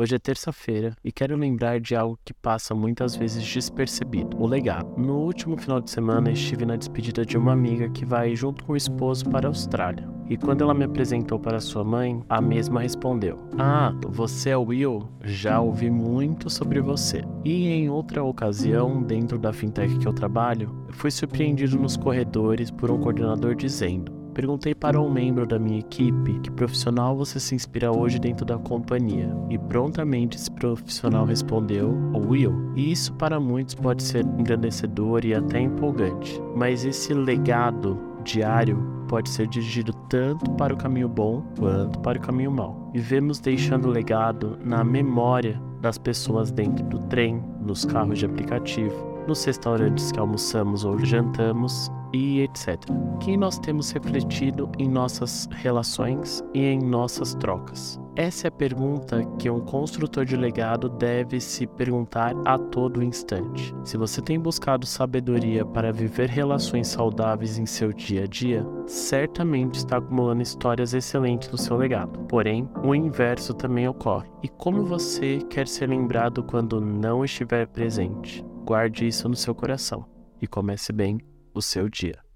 Hoje é terça-feira e quero lembrar de algo que passa muitas vezes despercebido: o legado. No último final de semana estive na despedida de uma amiga que vai junto com o esposo para a Austrália. E quando ela me apresentou para sua mãe, a mesma respondeu: Ah, você é o Will? Já ouvi muito sobre você. E em outra ocasião, dentro da fintech que eu trabalho, fui surpreendido nos corredores por um coordenador dizendo: Perguntei para um membro da minha equipe que profissional você se inspira hoje dentro da companhia, e prontamente esse profissional respondeu: o Will. E isso para muitos pode ser engrandecedor e até empolgante, mas esse legado diário pode ser dirigido tanto para o caminho bom quanto para o caminho mau. Vivemos deixando legado na memória das pessoas dentro do trem, nos carros de aplicativo, nos restaurantes que almoçamos ou jantamos e etc. Quem nós temos refletido em nossas relações e em nossas trocas? Essa é a pergunta que um construtor de legado deve se perguntar a todo instante. Se você tem buscado sabedoria para viver relações saudáveis em seu dia a dia, certamente está acumulando histórias excelentes do seu legado. Porém, o inverso também ocorre. E como você quer ser lembrado quando não estiver presente? Guarde isso no seu coração e comece bem o seu dia.